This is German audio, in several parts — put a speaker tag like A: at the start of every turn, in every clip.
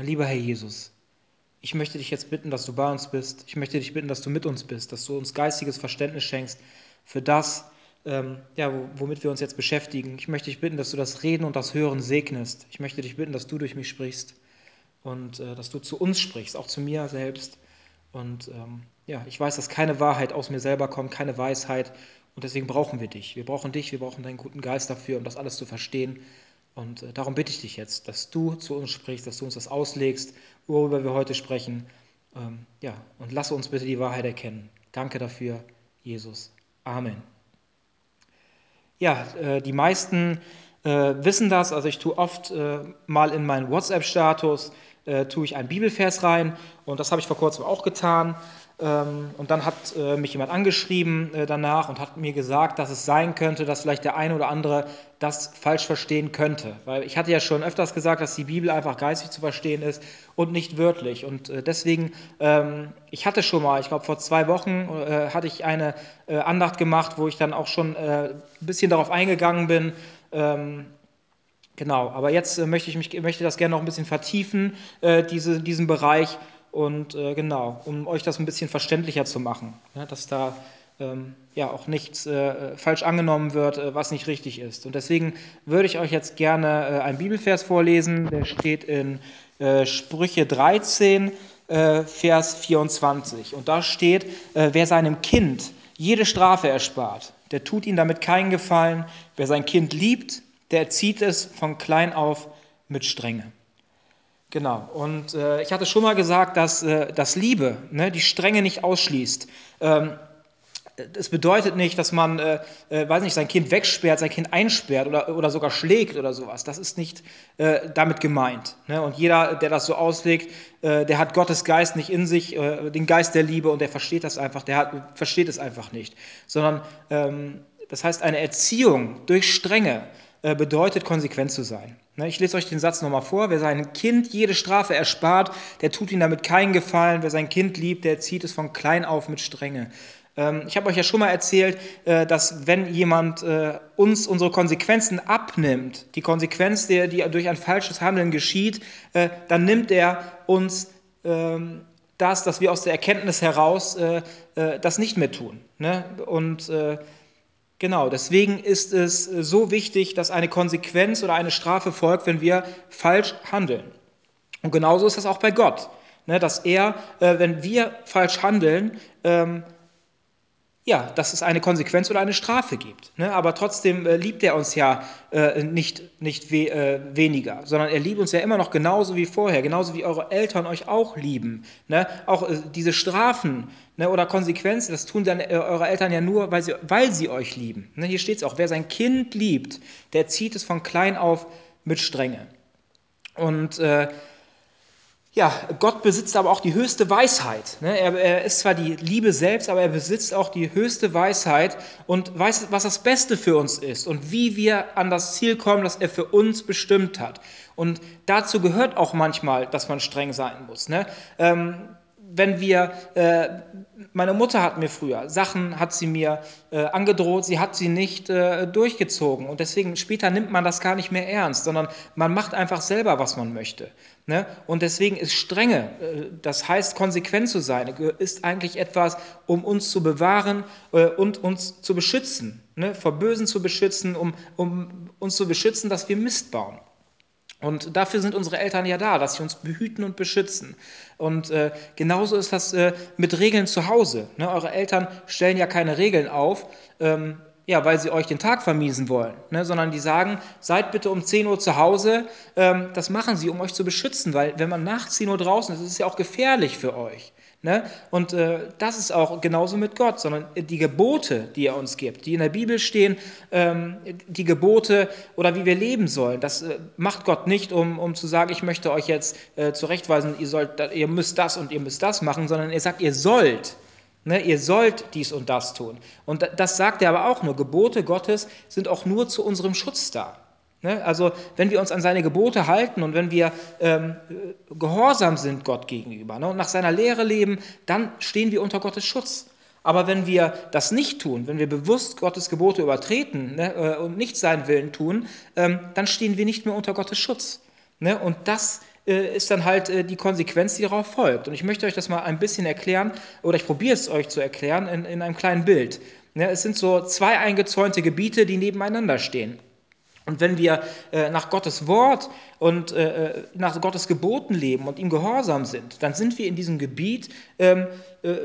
A: Mein lieber Herr Jesus, ich möchte dich jetzt bitten, dass du bei uns bist. Ich möchte dich bitten, dass du mit uns bist, dass du uns geistiges Verständnis schenkst für das, ähm, ja, womit wir uns jetzt beschäftigen. Ich möchte dich bitten, dass du das Reden und das Hören segnest. Ich möchte dich bitten, dass du durch mich sprichst und äh, dass du zu uns sprichst, auch zu mir selbst. Und ähm, ja, ich weiß, dass keine Wahrheit aus mir selber kommt, keine Weisheit. Und deswegen brauchen wir dich. Wir brauchen dich, wir brauchen deinen guten Geist dafür, um das alles zu verstehen. Und äh, darum bitte ich dich jetzt, dass du zu uns sprichst, dass du uns das auslegst, worüber wir heute sprechen. Ähm, ja, und lasse uns bitte die Wahrheit erkennen. Danke dafür, Jesus. Amen. Ja, äh, die meisten äh, wissen das. Also ich tue oft äh, mal in meinen WhatsApp-Status tue ich einen Bibelvers rein und das habe ich vor kurzem auch getan. Ähm, und dann hat mich jemand angeschrieben danach und hat mir gesagt, dass es sein könnte, dass vielleicht der eine oder andere das falsch verstehen könnte. Weil ich hatte ja schon öfters gesagt, dass die Bibel einfach geistig zu verstehen ist und nicht wörtlich. Und deswegen, ähm, ich hatte schon mal, ich glaube vor zwei Wochen, hatte ich eine Andacht gemacht, wo ich dann auch schon ein bisschen darauf eingegangen bin, ähm, genau, aber jetzt äh, möchte ich mich, möchte das gerne noch ein bisschen vertiefen, äh, diese, diesen Bereich. Und äh, genau, um euch das ein bisschen verständlicher zu machen, ja, dass da ähm, ja auch nichts äh, falsch angenommen wird, äh, was nicht richtig ist. Und deswegen würde ich euch jetzt gerne äh, einen Bibelvers vorlesen, der steht in Sprüche 13, Vers 24. Und da steht, wer seinem Kind jede Strafe erspart, der tut ihm damit keinen Gefallen. Wer sein Kind liebt, der erzieht es von klein auf mit Strenge. Genau, und äh, ich hatte schon mal gesagt, dass, äh, dass Liebe ne, die Strenge nicht ausschließt. Ähm, das bedeutet nicht, dass man, äh, äh, weiß nicht, sein Kind wegsperrt, sein Kind einsperrt oder, oder sogar schlägt oder sowas. Das ist nicht äh, damit gemeint. Ne? Und jeder, der das so auslegt, äh, der hat Gottes Geist nicht in sich, äh, den Geist der Liebe und der versteht das einfach, der hat, versteht es einfach nicht. Sondern ähm, das heißt, eine Erziehung durch Strenge bedeutet, konsequent zu sein. Ne? Ich lese euch den Satz nochmal vor. Wer sein Kind jede Strafe erspart, der tut ihm damit keinen Gefallen. Wer sein Kind liebt, der zieht es von klein auf mit Strenge. Ähm, ich habe euch ja schon mal erzählt, äh, dass wenn jemand äh, uns unsere Konsequenzen abnimmt, die Konsequenz, die durch ein falsches Handeln geschieht, äh, dann nimmt er uns ähm, das, dass wir aus der Erkenntnis heraus das nicht mehr tun. Ne? Und genau, deswegen ist es so wichtig, dass eine Konsequenz oder eine Strafe folgt, wenn wir falsch handeln. Und genauso ist das auch bei Gott, ne? dass er, wenn wir falsch handeln, ähm, ja, dass es eine Konsequenz oder eine Strafe gibt. Ne? Aber trotzdem äh, liebt er uns ja äh, nicht, nicht we äh, weniger, sondern er liebt uns ja immer noch genauso wie vorher, genauso wie eure Eltern euch auch lieben. Ne? Auch äh, diese Strafen ne, oder Konsequenzen, das tun dann äh, eure Eltern ja nur, weil sie, weil sie euch lieben. Ne? Hier steht es auch, wer sein Kind liebt, der zieht es von klein auf mit Strenge. Und äh, ja, Gott besitzt aber auch die höchste Weisheit. Ne? Er, ist zwar die Liebe selbst, aber er besitzt auch die höchste Weisheit und weiß, was das Beste für uns ist und wie wir an das Ziel kommen, das er für uns bestimmt hat. Und dazu gehört auch manchmal, dass man streng sein muss. Ne? Ähm, wenn wir, äh, meine Mutter hat mir früher Sachen, hat sie mir äh, angedroht, sie hat sie nicht äh, durchgezogen und deswegen später nimmt man das gar nicht mehr ernst, sondern man macht einfach selber, was man möchte. Ne? Und deswegen ist Strenge, äh, das heißt konsequent zu sein, ist eigentlich etwas, um uns zu bewahren äh, und uns zu beschützen, ne? vor Bösen zu beschützen, um, um uns zu beschützen, dass wir Mist bauen. Und dafür sind unsere Eltern ja da, dass sie uns behüten und beschützen. Und äh, genauso ist das äh, mit Regeln zu Hause. Ne? Eure Eltern stellen ja keine Regeln auf, ähm, ja, weil sie euch den Tag vermiesen wollen, ne? sondern die sagen, seid bitte um 10 Uhr zu Hause. Ähm, das machen sie, um euch zu beschützen, weil wenn man nach 10 Uhr draußen ist, ist es ja auch gefährlich für euch. Ne? Und äh, das ist auch genauso mit Gott, sondern die Gebote, die er uns gibt, die in der Bibel stehen, ähm, die Gebote oder wie wir leben sollen, das äh, macht Gott nicht, um, um zu sagen, ich möchte euch jetzt äh, zurechtweisen, ihr, sollt, ihr müsst das und ihr müsst das machen, sondern er sagt, ihr sollt. Ne, ihr sollt dies und das tun. Und das sagt er aber auch nur. Gebote Gottes sind auch nur zu unserem Schutz da. Ne? Also wenn wir uns an seine Gebote halten und wenn wir ähm, gehorsam sind Gott gegenüber ne, und nach seiner Lehre leben, dann stehen wir unter Gottes Schutz. Aber wenn wir das nicht tun, wenn wir bewusst Gottes Gebote übertreten ne, äh, und nicht seinen Willen tun, ähm, dann stehen wir nicht mehr unter Gottes Schutz. Ne? Und das ist dann halt äh, die Konsequenz, die darauf folgt. Und ich möchte euch das mal ein bisschen erklären, oder ich probiere es euch zu erklären in, in einem kleinen Bild. Ja, es sind so zwei eingezäunte Gebiete, die nebeneinander stehen. Und wenn wir äh, nach Gottes Wort und äh, äh, nach Gottes Geboten leben und ihm gehorsam sind, dann sind wir in diesem Gebiet ähm, äh,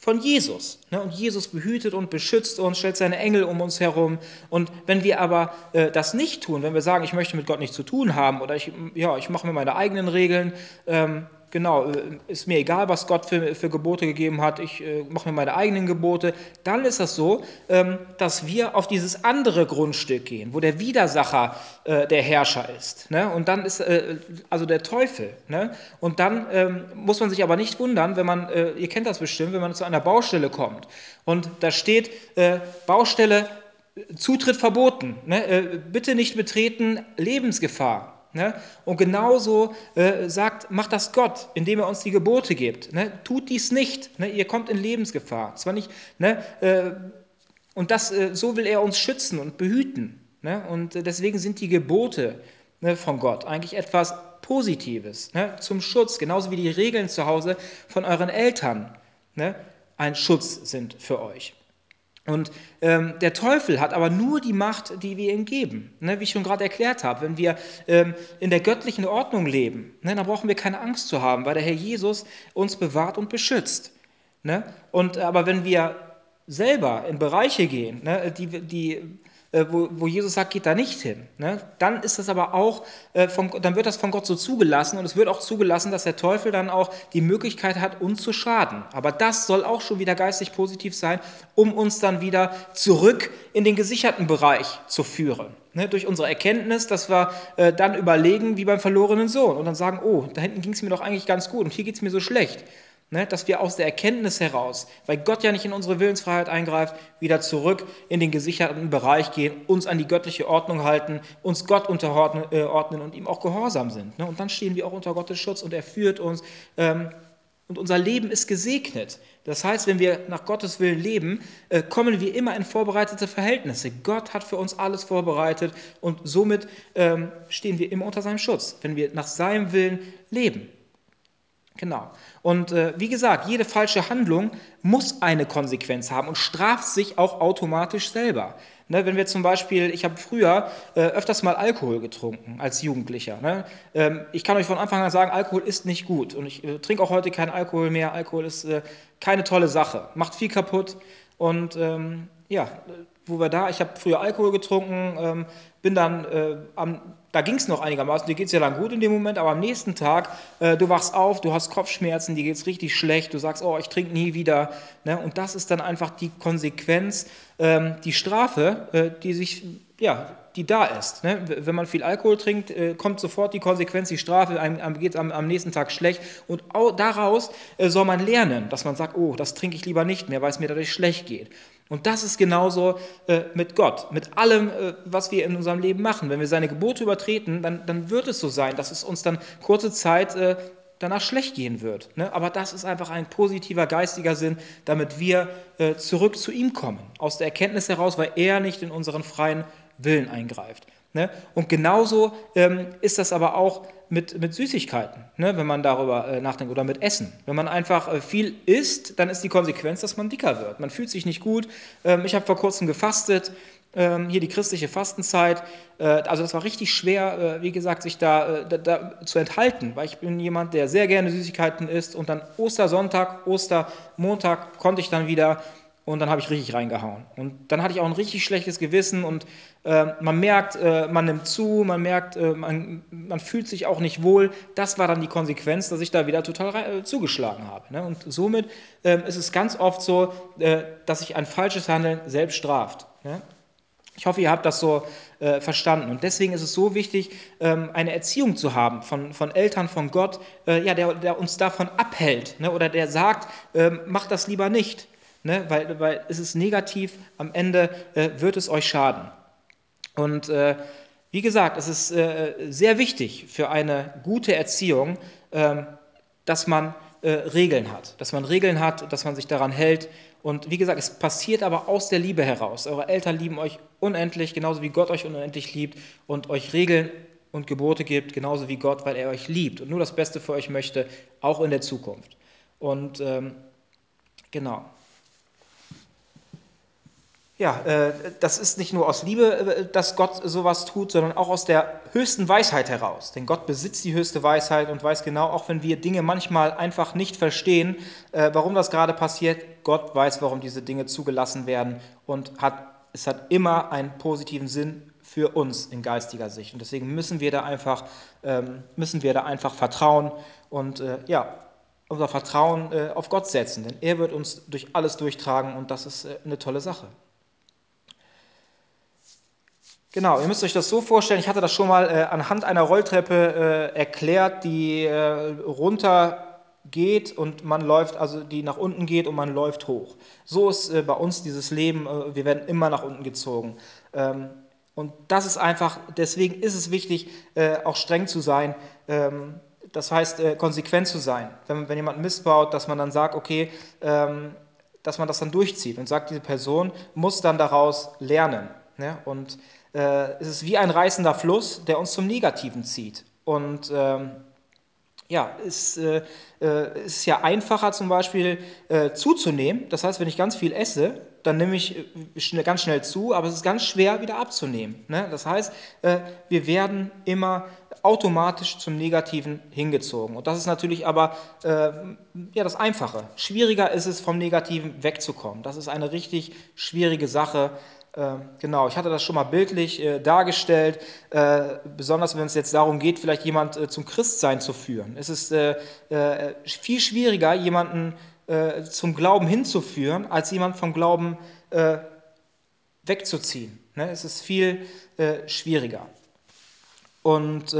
A: von Jesus. Ne? Und Jesus behütet und beschützt uns, stellt seine Engel um uns herum. Und wenn wir aber äh, das nicht tun, wenn wir sagen, ich möchte mit Gott nichts zu tun haben oder ich, ja, ich mache mir meine eigenen Regeln, ähm, genau, äh, ist mir egal, was Gott für, für Gebote gegeben hat, ich äh, mache mir meine eigenen Gebote, dann ist das so, ähm, dass wir auf dieses andere Grundstück gehen, wo der Widersacher äh, der Herrscher ist. Ne? Und dann ist äh, also der Teufel. Ne? Und dann ähm, muss man sich aber nicht wundern, wenn man, äh, ihr kennt das bestimmt, wenn man zu einer Baustelle kommt und da steht äh, Baustelle, Zutritt verboten, ne? bitte nicht betreten, Lebensgefahr. Ne? Und genauso äh, sagt, macht das Gott, indem er uns die Gebote gibt. Ne? Tut dies nicht, ne? ihr kommt in Lebensgefahr. Zwar nicht, ne? äh, und das, äh, so will er uns schützen und behüten. Ne? Und äh, deswegen sind die Gebote ne, von Gott eigentlich etwas Positives zum Schutz, genauso wie die Regeln zu Hause von euren Eltern ein Schutz sind für euch. Und ähm, der Teufel hat aber nur die Macht, die wir ihm geben. Ne, wie ich schon gerade erklärt habe, wenn wir ähm, in der göttlichen Ordnung leben, ne, dann brauchen wir keine Angst zu haben, weil der Herr Jesus uns bewahrt und beschützt. Ne? Und, aber wenn wir selber in Bereiche gehen, ne, die, die wo, wo, Jesus sagt, geht da nicht hin. Ne? Dann ist das aber auch, äh, von, dann wird das von Gott so zugelassen und es wird auch zugelassen, dass der Teufel dann auch die Möglichkeit hat, uns zu schaden. Aber das soll auch schon wieder geistig positiv sein, um uns dann wieder zurück in den gesicherten Bereich zu führen. Ne? Durch unsere Erkenntnis, dass wir äh, dann überlegen wie beim verlorenen Sohn und dann sagen, oh, da hinten ging es mir doch eigentlich ganz gut und hier geht es mir so schlecht. Ne, dass wir aus der Erkenntnis heraus, weil Gott ja nicht in unsere Willensfreiheit eingreift, wieder zurück in den gesicherten Bereich gehen, uns an die göttliche Ordnung halten, uns Gott unterordnen äh, und ihm auch gehorsam sind. Ne? Und dann stehen wir auch unter Gottes Schutz und er führt uns. Ähm, und unser Leben ist gesegnet. Das heißt, wenn wir nach Gottes Willen leben, äh, kommen wir immer in vorbereitete Verhältnisse. Gott hat für uns alles vorbereitet und somit ähm, stehen wir immer unter seinem Schutz, wenn wir nach seinem Willen leben. Genau. Und äh, wie gesagt, jede falsche Handlung muss eine Konsequenz haben und straft sich auch automatisch selber. Ne, wenn wir zum Beispiel, ich habe früher äh, öfters mal Alkohol getrunken als Jugendlicher. Ne? Ähm, ich kann euch von Anfang an sagen, Alkohol ist nicht gut. Und ich äh, trinke auch heute keinen Alkohol mehr. Alkohol ist äh, keine tolle Sache, macht viel kaputt. Und ähm, ja, wo wir da, ich habe früher Alkohol getrunken, ähm, bin dann äh, am da ging es noch einigermaßen, dir geht es ja dann gut in dem Moment, aber am nächsten Tag, äh, du wachst auf, du hast Kopfschmerzen, dir geht es richtig schlecht, du sagst, oh, ich trinke nie wieder. Ne? Und das ist dann einfach die Konsequenz, ähm, die Strafe, äh, die sich, ja, die da ist. Ne? Wenn man viel Alkohol trinkt, äh, kommt sofort die Konsequenz, die Strafe, einem, geht es am, am, nächsten Tag schlecht. Und daraus äh, soll man lernen, dass man sagt, oh, das trinke ich lieber nicht mehr, weil es mir dadurch schlecht geht. Und das ist genauso äh, mit Gott, mit allem, äh, was wir in unserem Leben machen. Wenn wir seine Gebote übertreten, dann, dann wird es so sein, dass es uns dann kurze Zeit äh, danach schlecht gehen wird. Ne? Aber das ist einfach ein positiver geistiger Sinn, damit wir äh, zurück zu ihm kommen. Aus der Erkenntnis heraus, weil er nicht in unseren freien Willen eingreift. Ne? Und genauso ähm, ist das aber auch mit, mit Süßigkeiten, ne? wenn man darüber äh, nachdenkt, oder mit Essen. Wenn man einfach äh, viel isst, dann ist die Konsequenz, dass man dicker wird. Man fühlt sich nicht gut. Ähm, ich habe vor kurzem gefastet, ähm, hier die christliche Fastenzeit. Äh, also das war richtig schwer, äh, wie gesagt, sich da, äh, da, da, zu enthalten, weil ich bin jemand, der sehr gerne Süßigkeiten isst. Und dann Ostersonntag, Ostermontag konnte ich dann wieder und dann habe ich richtig reingehauen. Und dann hatte ich auch ein richtig schlechtes Gewissen und äh, man merkt, äh, man nimmt zu, man merkt, äh, man, man, fühlt sich auch nicht wohl. Das war dann die Konsequenz, dass ich da wieder total rein, äh, zugeschlagen habe. Ne? Und somit ähm, ist es ganz oft so, äh, dass sich ein falsches Handeln selbst straft. Ne? Ich hoffe, ihr habt das so äh, verstanden. Und deswegen ist es so wichtig, ähm, eine Erziehung zu haben von, von Eltern, von Gott, ja, der, der uns davon abhält ne? oder der sagt, ähm, mach das lieber nicht ne? weil, weil es ist negativ, am Ende äh, wird es euch schaden. Und äh, wie gesagt, es ist äh, sehr wichtig für eine gute Erziehung, ähm, dass man äh, Regeln hat, dass man Regeln hat, dass man sich daran hält. Und wie gesagt, es passiert aber aus der Liebe heraus. Eure Eltern lieben euch unendlich, genauso wie Gott euch unendlich liebt und euch Regeln und Gebote gibt, genauso wie Gott, weil er euch liebt und nur das Beste für euch möchte, auch in der Zukunft. Und ähm, genau. Ja, äh, das ist nicht nur aus Liebe, äh, dass Gott sowas tut, sondern auch aus der höchsten Weisheit heraus. Denn Gott besitzt die höchste Weisheit und weiß genau, auch wenn wir Dinge manchmal einfach nicht verstehen, äh, warum das gerade passiert, Gott weiß, warum diese Dinge zugelassen werden und hat, es hat immer einen positiven Sinn für uns in geistiger Sicht. Und deswegen müssen wir da einfach, ähm, müssen wir da einfach vertrauen und ja, unser Vertrauen auf Gott setzen, denn er wird uns durch alles durchtragen und das ist eine tolle Sache. Genau, ihr müsst euch das so vorstellen, ich hatte das schon mal äh, anhand einer Rolltreppe äh, erklärt, die äh, runter geht und man läuft, also die nach unten geht und man läuft hoch. So ist äh, bei uns dieses Leben, äh, wir werden immer nach unten gezogen. Ähm, und das ist einfach, deswegen ist es wichtig, äh, auch streng zu sein. Ähm, das heißt, konsequent zu sein. Wenn, wenn jemand missbaut, dass man dann sagt, okay, ähm, dass man das dann durchzieht und sagt, diese Person muss dann daraus lernen. Ne? Und äh, es ist wie ein reißender Fluss, der uns zum Negativen zieht. Und ähm, ja, es äh, äh, ist ja einfacher zum Beispiel äh, zuzunehmen. Das heißt, wenn ich ganz viel esse, dann nehme ich äh, ganz schnell zu, aber es ist ganz schwer wieder abzunehmen. Ne? Das heißt, äh, wir werden immer automatisch zum Negativen hingezogen. Und das ist natürlich aber äh, ja, das Einfache. Schwieriger ist es, vom Negativen wegzukommen. Das ist eine richtig schwierige Sache. Ähm, genau, ich hatte das schon mal bildlich äh, dargestellt, äh, besonders wenn es jetzt darum geht, vielleicht jemand äh, zum Christsein zu führen. Es ist äh, äh, viel schwieriger, jemanden äh, zum Glauben hinzuführen, als jemanden vom Glauben wegzuziehen. Ne? Es ist viel schwieriger. Und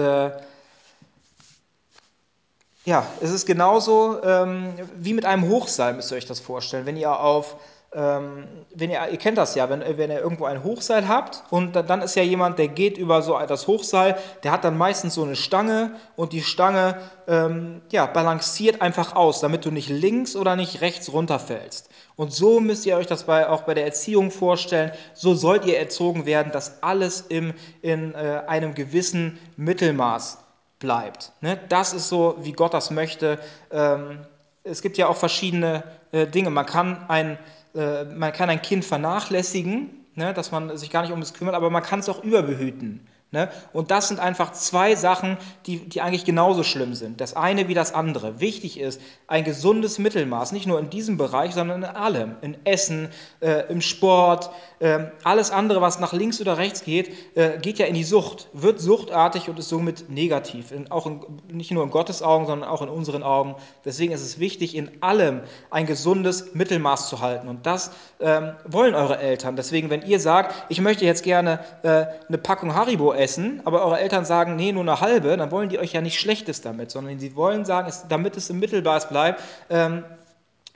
A: ja, es ist genauso ähm, wie mit einem Hochseil, müsst ihr euch das vorstellen. Wenn ihr auf wenn ihr, ihr kennt das ja, wenn, wenn ihr irgendwo ein Hochseil habt und dann ist ja jemand, der geht über so das Hochseil, der hat dann meistens so eine Stange und die Stange ähm, ja, balanciert einfach aus, damit du nicht links oder nicht rechts runterfällst. Und so müsst ihr euch das bei, auch bei der Erziehung vorstellen. So sollt ihr erzogen werden, dass alles im, in äh, einem gewissen Mittelmaß bleibt. Ne? Das ist so, wie Gott das möchte. Ähm, es gibt ja auch verschiedene äh, Dinge. Man kann ein man kann ein Kind vernachlässigen, ne, dass man sich gar nicht um es kümmert, aber man kann es auch überbehüten. Ne? Und das sind einfach zwei Sachen, die, die eigentlich genauso schlimm sind. Das eine wie das andere. Wichtig ist ein gesundes Mittelmaß, nicht nur in diesem Bereich, sondern in allem. In Essen, äh, im Sport, äh, alles andere, was nach links oder rechts geht, äh, geht ja in die Sucht, wird suchtartig und ist somit negativ. In, auch in, nicht nur in Gottes Augen, sondern auch in unseren Augen. Deswegen ist es wichtig, in allem ein gesundes Mittelmaß zu halten. Und das ähm, wollen eure Eltern. Deswegen, wenn ihr sagt, ich möchte jetzt gerne äh, eine Packung Haribo essen, aber eure Eltern sagen, nee, nur eine halbe, dann wollen die euch ja nicht Schlechtes damit, sondern sie wollen sagen, es, damit es im Mittelmaß bleibt, ähm,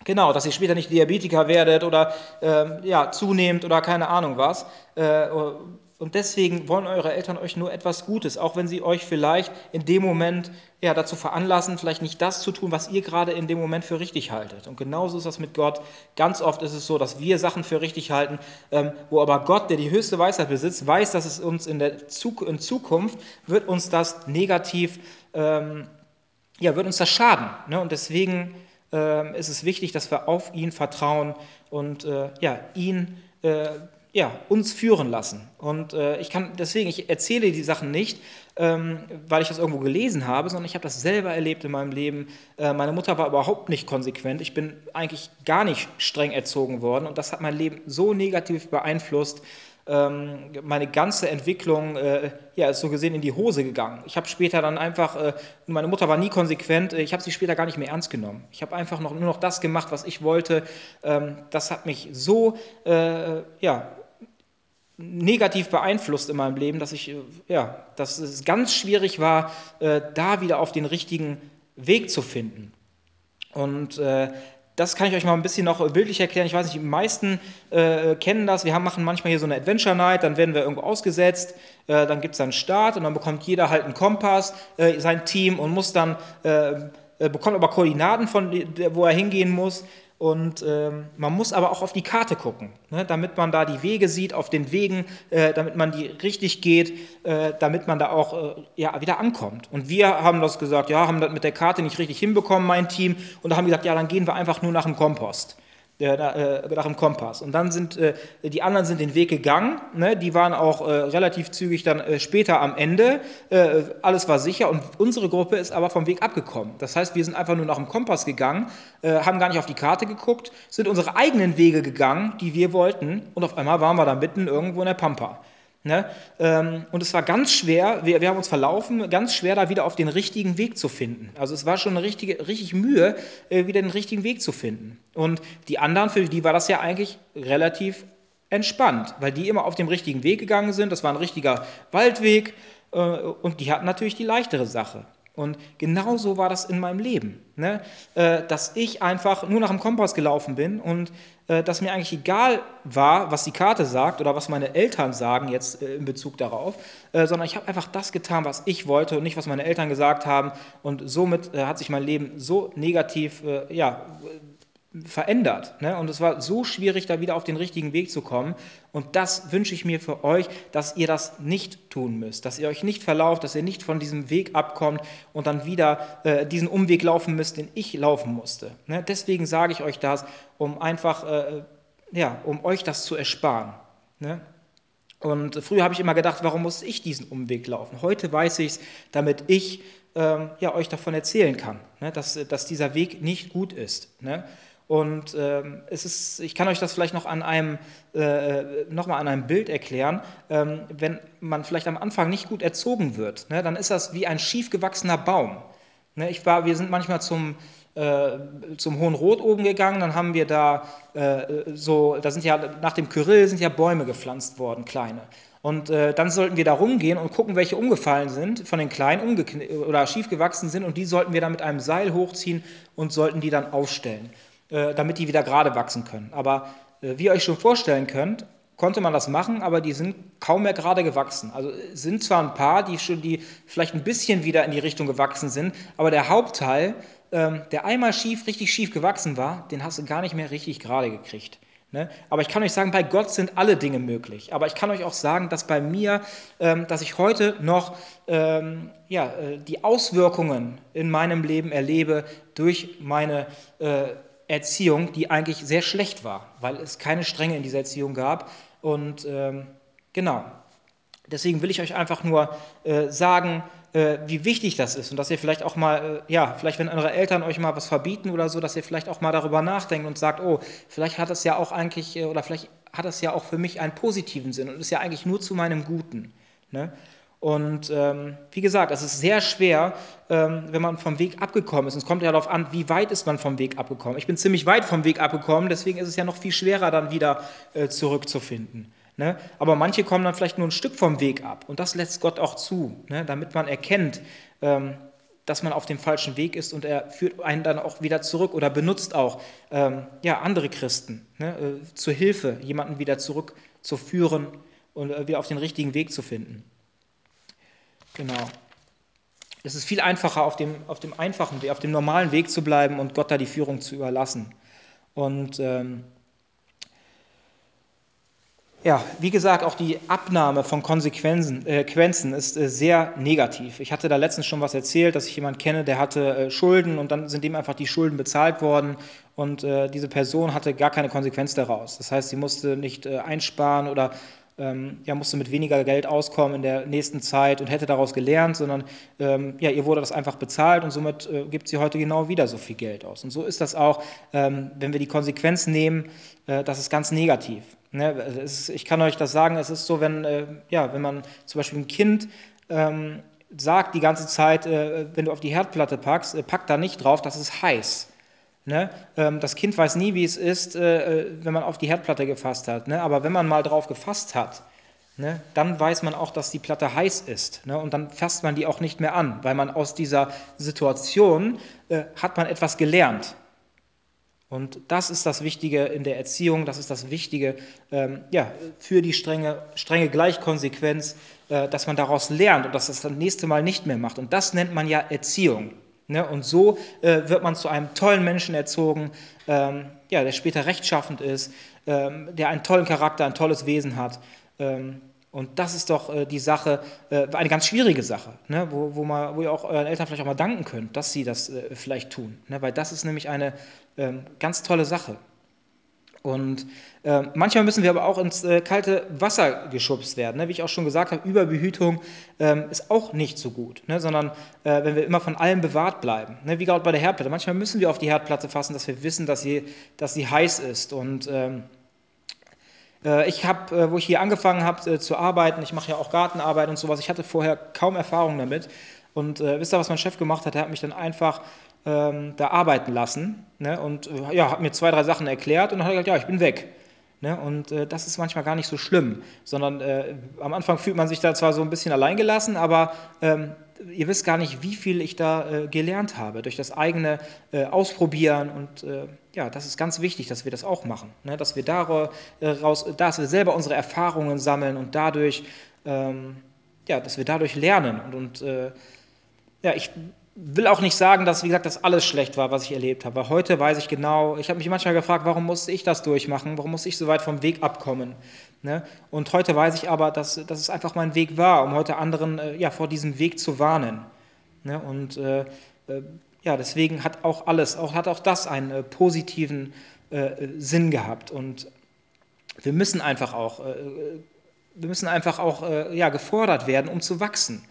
A: Genau, dass ihr später nicht Diabetiker werdet oder ähm, ja, zunehmt oder keine Ahnung was. Äh, und deswegen wollen eure Eltern euch nur etwas Gutes, auch wenn sie euch vielleicht in dem Moment ja, dazu veranlassen, vielleicht nicht das zu tun, was ihr gerade in dem Moment für richtig haltet. Und genauso ist das mit Gott. Ganz oft ist es so, dass wir Sachen für richtig halten, ähm, wo aber Gott, der die höchste Weisheit besitzt, weiß, dass es uns in der Zuk in Zukunft wird uns das negativ, ähm, ja, wird uns das schaden. Ne? Und deswegen äh, ist es wichtig, dass wir auf ihn vertrauen und äh, ja, ihn äh, ja, uns führen lassen. Und äh, ich kann deswegen, ich erzähle die Sachen nicht, ähm, weil ich das irgendwo gelesen habe, sondern ich habe das selber erlebt in meinem Leben. Äh, meine Mutter war überhaupt nicht konsequent. Ich bin eigentlich gar nicht streng erzogen worden und das hat mein Leben so negativ beeinflusst. Ähm, meine ganze Entwicklung äh, ja, ist so gesehen in die Hose gegangen. Ich habe später dann einfach, äh, meine Mutter war nie konsequent, äh, ich habe sie später gar nicht mehr ernst genommen. Ich habe einfach noch, nur noch das gemacht, was ich wollte. Ähm, das hat mich so äh, ja, negativ beeinflusst in meinem Leben, dass ich, äh, ja, dass es ganz schwierig war, äh, da wieder auf den richtigen Weg zu finden. Und äh, das kann ich euch mal ein bisschen noch bildlich erklären. Ich weiß nicht, die meisten äh, kennen das. Wir haben, machen manchmal hier so eine Adventure Night, dann werden wir irgendwo ausgesetzt, äh, dann gibt es einen Start und dann bekommt jeder halt einen Kompass, äh, sein Team und muss dann, bekommt aber Koordinaten, von, wo er hingehen muss Und ähm, man muss aber auch auf die Karte gucken, ne, damit man da die Wege sieht, auf den Wegen, äh, damit man die richtig geht, äh, damit man da auch äh, ja, wieder ankommt. Und wir haben das gesagt, ja, haben das mit der Karte nicht richtig hinbekommen, mein Team, und da haben wir gesagt, ja, dann gehen wir einfach nur nach dem Kompost nach dem Kompass. Und dann sind äh, die anderen sind den Weg gegangen. Ne? Die waren auch äh, relativ zügig dann äh, später am Ende. Äh, alles war sicher und unsere Gruppe ist aber vom Weg abgekommen. Das heißt, wir sind einfach nur nach dem Kompass gegangen, äh, haben gar nicht auf die Karte geguckt, sind unsere eigenen Wege gegangen, die wir wollten. Und auf einmal waren wir da mitten irgendwo in der Pampa. Ne? Ähm, und es war ganz schwer, wir, wir haben uns verlaufen, ganz schwer da wieder auf den richtigen Weg zu finden. Also es war schon eine richtige, richtig Mühe, äh, wieder den richtigen Weg zu finden. Und die anderen, für die war das ja eigentlich relativ entspannt, weil die immer auf dem richtigen Weg gegangen sind. Das war ein richtiger Waldweg äh, und die hatten natürlich die leichtere Sache. Und genau so war das in meinem Leben, ne? äh, dass ich einfach nur nach dem Kompass gelaufen bin und äh, dass mir eigentlich egal war, was die Karte sagt oder was meine Eltern sagen jetzt äh, in Bezug darauf, sondern ich habe einfach das getan, was ich wollte und nicht, was meine Eltern gesagt haben. Und somit hat sich mein Leben so negativ ja, verändert. Ne? Und es war so schwierig, da wieder auf den richtigen Weg zu kommen. Und das wünsche ich mir für euch, dass ihr das nicht tun müsst, dass ihr euch nicht verlauft, dass ihr nicht von diesem Weg abkommt und dann wieder äh, diesen Umweg laufen müsst, den ich laufen musste. Ne? Deswegen sage ich euch das, um einfach, äh, ja, um euch das zu ersparen. Ne? Und früher habe ich immer gedacht, warum muss ich diesen Umweg laufen? Heute weiß ich es, damit ich ähm, ja, euch davon erzählen kann, ne? dass, dass dieser Weg nicht gut ist. Ne? Und ähm, es ist, ich kann euch das vielleicht noch an einem, äh, noch mal an einem Bild erklären. Ähm, wenn man vielleicht am Anfang nicht gut erzogen wird, ne, dann ist das wie ein schief gewachsener Baum. Ne, ich war, wir sind manchmal zum, äh, zum Hohen Rot oben gegangen, dann haben wir da äh, so, da sind ja nach dem Kyrill sind ja Bäume gepflanzt worden, kleine. Und äh, dann sollten wir da rumgehen und gucken, welche umgefallen sind, von den kleinen oder schief gewachsen sind, und die sollten wir dann mit einem Seil hochziehen und sollten die dann aufstellen. Äh, damit die wieder gerade wachsen können. Aber äh, wie ihr euch schon vorstellen könnt, konnte man das machen, aber die sind kaum mehr gerade gewachsen. Also sind zwar ein paar, die schon die vielleicht ein bisschen wieder in die Richtung gewachsen sind, aber der Hauptteil, ähm, der einmal schief, richtig schief gewachsen war, den hast du gar nicht mehr richtig gerade gekriegt. Ne? Aber ich kann euch sagen, bei Gott sind alle Dinge möglich. Aber ich kann euch auch sagen, dass bei mir, ähm, dass ich heute noch ähm, ja, äh, die Auswirkungen in meinem Leben erlebe durch meine äh, Erziehung, die eigentlich sehr schlecht war, weil es keine Strenge in dieser Erziehung gab. Und ähm, genau, deswegen will ich euch einfach nur äh, sagen, äh, wie wichtig das ist und dass ihr vielleicht auch mal, äh, ja, vielleicht wenn eure Eltern euch mal was verbieten oder so, dass ihr vielleicht auch mal darüber nachdenkt und sagt, oh, vielleicht hat es ja auch eigentlich, äh, oder vielleicht hat es ja auch für mich einen positiven Sinn und ist ja eigentlich nur zu meinem Guten. Ne? Und ähm, wie gesagt, es ist sehr schwer, ähm, wenn man vom Weg abgekommen ist. Und es kommt ja darauf an, wie weit ist man vom Weg abgekommen. Ich bin ziemlich weit vom Weg abgekommen, deswegen ist es ja noch viel schwerer, dann wieder äh, zurückzufinden. Ne? Aber manche kommen dann vielleicht nur ein Stück vom Weg ab. Und das lässt Gott auch zu, ne? damit man erkennt, ähm, dass man auf dem falschen Weg ist und er führt einen dann auch wieder zurück oder benutzt auch ähm, ja, andere Christen ne? äh, zur Hilfe, jemanden wieder zurückzuführen und äh, wieder auf den richtigen Weg zu finden. Genau. Es ist viel einfacher, auf dem, auf dem einfachen Weg, auf dem normalen Weg zu bleiben und Gott da die Führung zu überlassen. Und ähm, ja, wie gesagt, auch die Abnahme von Konsequenzen äh, ist äh, sehr negativ. Ich hatte da letztens schon was erzählt, dass ich jemanden kenne, der hatte äh, Schulden und dann sind ihm einfach die Schulden bezahlt worden und äh, diese Person hatte gar keine Konsequenz daraus. Das heißt, sie musste nicht äh, einsparen oder ähm, ja, musste mit weniger Geld auskommen in der nächsten Zeit und hätte daraus gelernt, sondern ähm, ja, ihr wurde das einfach bezahlt und somit äh, gibt sie heute genau wieder so viel Geld aus. Und so ist das auch, ähm, wenn wir die Konsequenz nehmen, äh, das ist ganz negativ. Ne? Ist, ich kann euch das sagen, es ist so, wenn, äh, ja, wenn man zum Beispiel ein Kind ähm, sagt die ganze Zeit, äh, wenn du auf die Herdplatte packst, äh, pack da nicht drauf, das ist heiß. Ne? Ähm, das Kind weiß nie, wie es ist, äh, äh, wenn man auf die Herdplatte gefasst hat. Ne? Aber wenn man mal drauf gefasst hat, ne, dann weiß man auch, dass die Platte heiß ist. Ne? Und dann fasst man die auch nicht mehr an, weil man aus dieser Situation äh, hat man etwas gelernt. Und das ist das Wichtige in der Erziehung, das ist das Wichtige ähm, ja, für die strenge, strenge Gleichkonsequenz, äh, dass man daraus lernt und dass das das nächste Mal nicht mehr macht. Und das nennt man ja Erziehung. Ne? Und so äh, wird man zu einem tollen Menschen erzogen, ähm, ja, der später rechtschaffend ist, ähm, der einen tollen Charakter, ein tolles Wesen hat. Ähm, und das ist doch äh, die Sache, äh, eine ganz schwierige Sache, ne? wo, wo, man, wo ihr auch euren Eltern vielleicht auch mal danken könnt, dass sie das äh, vielleicht tun. Ne? Weil das ist nämlich eine ähm, ganz tolle Sache. Und äh, manchmal müssen wir aber auch ins äh, kalte Wasser geschubst werden. Ne? Wie ich auch schon gesagt habe, Überbehütung ähm, ist auch nicht so gut, ne? sondern äh, wenn wir immer von allem bewahrt bleiben. Ne? Wie gerade bei der Herdplatte. Manchmal müssen wir auf die Herdplatte fassen, dass wir wissen, dass sie, dass sie heiß ist. Und ähm, äh, ich habe, äh, wo ich hier angefangen habe äh, zu arbeiten, ich mache ja auch Gartenarbeit und sowas, ich hatte vorher kaum Erfahrung damit. Und wisst ihr, was mein Chef gemacht hat? Er hat mich dann einfach ähm, da arbeiten lassen ne? und äh, ja, hat mir zwei, drei Sachen erklärt und dann hat er gesagt, ja, ich bin weg. Ne? Und äh, das ist manchmal gar nicht so schlimm, sondern äh, am Anfang fühlt man sich da zwar so ein bisschen alleingelassen, aber ähm, ihr wisst gar nicht, wie viel ich da äh, gelernt habe durch das eigene äh, Ausprobieren und äh, ja, das ist ganz wichtig, dass wir das auch machen, ne? dass wir daraus, dass wir selber unsere Erfahrungen sammeln und dadurch, ähm, ja, dass wir dadurch lernen und, und ja, ich will auch nicht sagen, dass, wie gesagt, das alles schlecht war, was ich erlebt habe. heute weiß ich genau, ich habe mich manchmal gefragt, warum musste ich das durchmachen? Warum musste ich so weit vom Weg abkommen? Ne? Und heute weiß ich aber, dass, dass es einfach mein Weg war, um heute anderen äh, ja, vor diesem Weg zu warnen. Ne? Und äh, äh, ja, deswegen hat auch alles, auch, hat auch das einen äh, positiven Sinn gehabt. Und wir müssen einfach auch, wir müssen einfach auch ja, gefordert werden, um zu wachsen.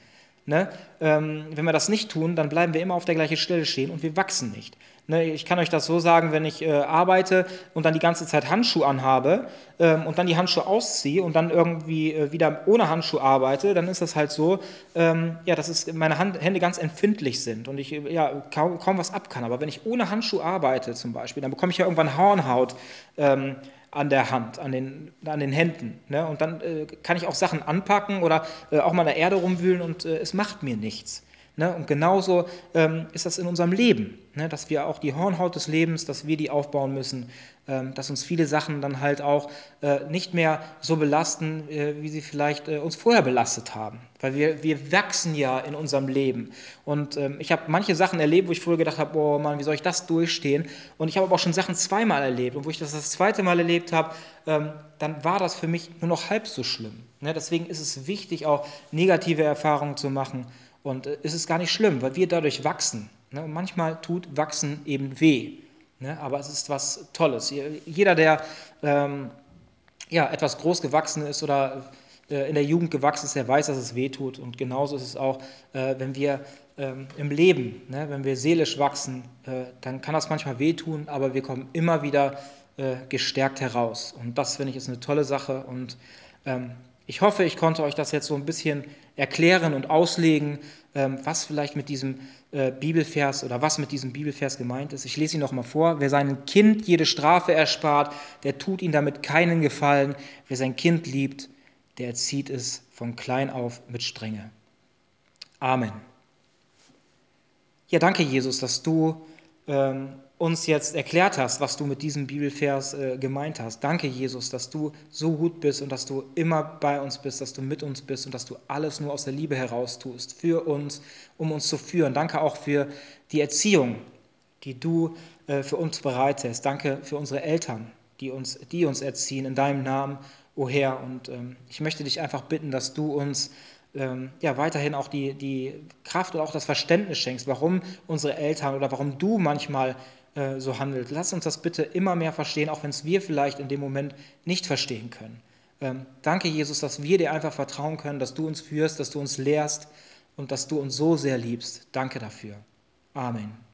A: Ne? Ähm, wenn wir das nicht tun, dann bleiben wir immer auf der gleichen Stelle stehen und wir wachsen nicht. Ne? Ich kann euch das so sagen, wenn ich äh, arbeite und dann die ganze Zeit Handschuhe anhabe ähm, und dann die Handschuhe ausziehe und dann irgendwie äh, wieder ohne Handschuhe arbeite, dann ist das halt so, ähm, ja, dass es meine Hand, Hände ganz empfindlich sind und ich äh, ja, kaum, kaum was ab kann. Aber wenn ich ohne Handschuhe arbeite zum Beispiel, dann bekomme ich ja irgendwann Hornhaut. Ähm, an der Hand, an den, an den Händen. Ne? Und dann äh, kann ich auch Sachen anpacken oder äh, auch mal in der Erde rumwühlen und äh, es macht mir nichts. Ne? Und genauso ähm, ist das in unserem Leben, ne? dass wir auch die Hornhaut des Lebens, dass wir die aufbauen müssen, ähm, dass uns viele Sachen dann halt auch äh, nicht mehr so belasten, äh, wie sie vielleicht äh, uns vorher belastet haben. Weil wir, wir wachsen ja in unserem Leben. Und ähm, ich habe manche Sachen erlebt, wo ich früher gedacht habe, oh Mann, wie soll ich das durchstehen? Und ich habe aber auch schon Sachen zweimal erlebt. Und wo ich das das zweite Mal erlebt habe, ähm, dann war das für mich nur noch halb so schlimm. Ne? Deswegen ist es wichtig, auch negative Erfahrungen zu machen und äh, es ist gar nicht schlimm, weil wir dadurch wachsen. Ne? Und manchmal tut Wachsen eben weh. Ne? Aber es ist was Tolles. Jeder, der ähm, ja, etwas groß gewachsen ist oder äh, in der Jugend gewachsen ist, der weiß, dass es weh tut. Und genauso ist es auch, äh, wenn wir ähm, im Leben, ne? wenn wir seelisch wachsen, äh, dann kann das manchmal wehtun, aber wir kommen immer wieder äh, gestärkt heraus. Und das finde ich ist eine tolle Sache. Und ähm, ich hoffe, ich konnte euch das jetzt so ein bisschen erklären und auslegen, ähm, was vielleicht mit diesem äh, Bibelvers oder was mit diesem Bibelvers gemeint ist. Ich lese ihn noch mal vor. Wer seinem Kind jede Strafe erspart, der tut ihm damit keinen Gefallen. Wer sein Kind liebt, der erzieht es von klein auf mit Strenge. Amen. Ja, danke, Jesus, dass du ähm, uns jetzt erklärt hast, was du mit diesem Bibelvers äh, gemeint hast. Danke, Jesus, dass du so gut bist und dass du immer bei uns bist, dass du mit uns bist und dass du alles nur aus der Liebe heraus tust, für uns, um uns zu führen. Danke auch für die Erziehung, die du äh, für uns bereitest. Danke für unsere Eltern, die uns, die uns erziehen in deinem Namen, o Herr. Und ähm, ich möchte dich einfach bitten, dass du uns ähm, ja, weiterhin auch die, die Kraft und auch das Verständnis schenkst, warum unsere Eltern oder warum du manchmal äh, so handelt. Lass uns das bitte immer mehr verstehen, auch wenn es wir vielleicht in dem Moment nicht verstehen können. Ähm, danke, Jesus, dass wir dir einfach vertrauen können, dass du uns führst, dass du uns lehrst und dass du uns so sehr liebst. Danke dafür. Amen.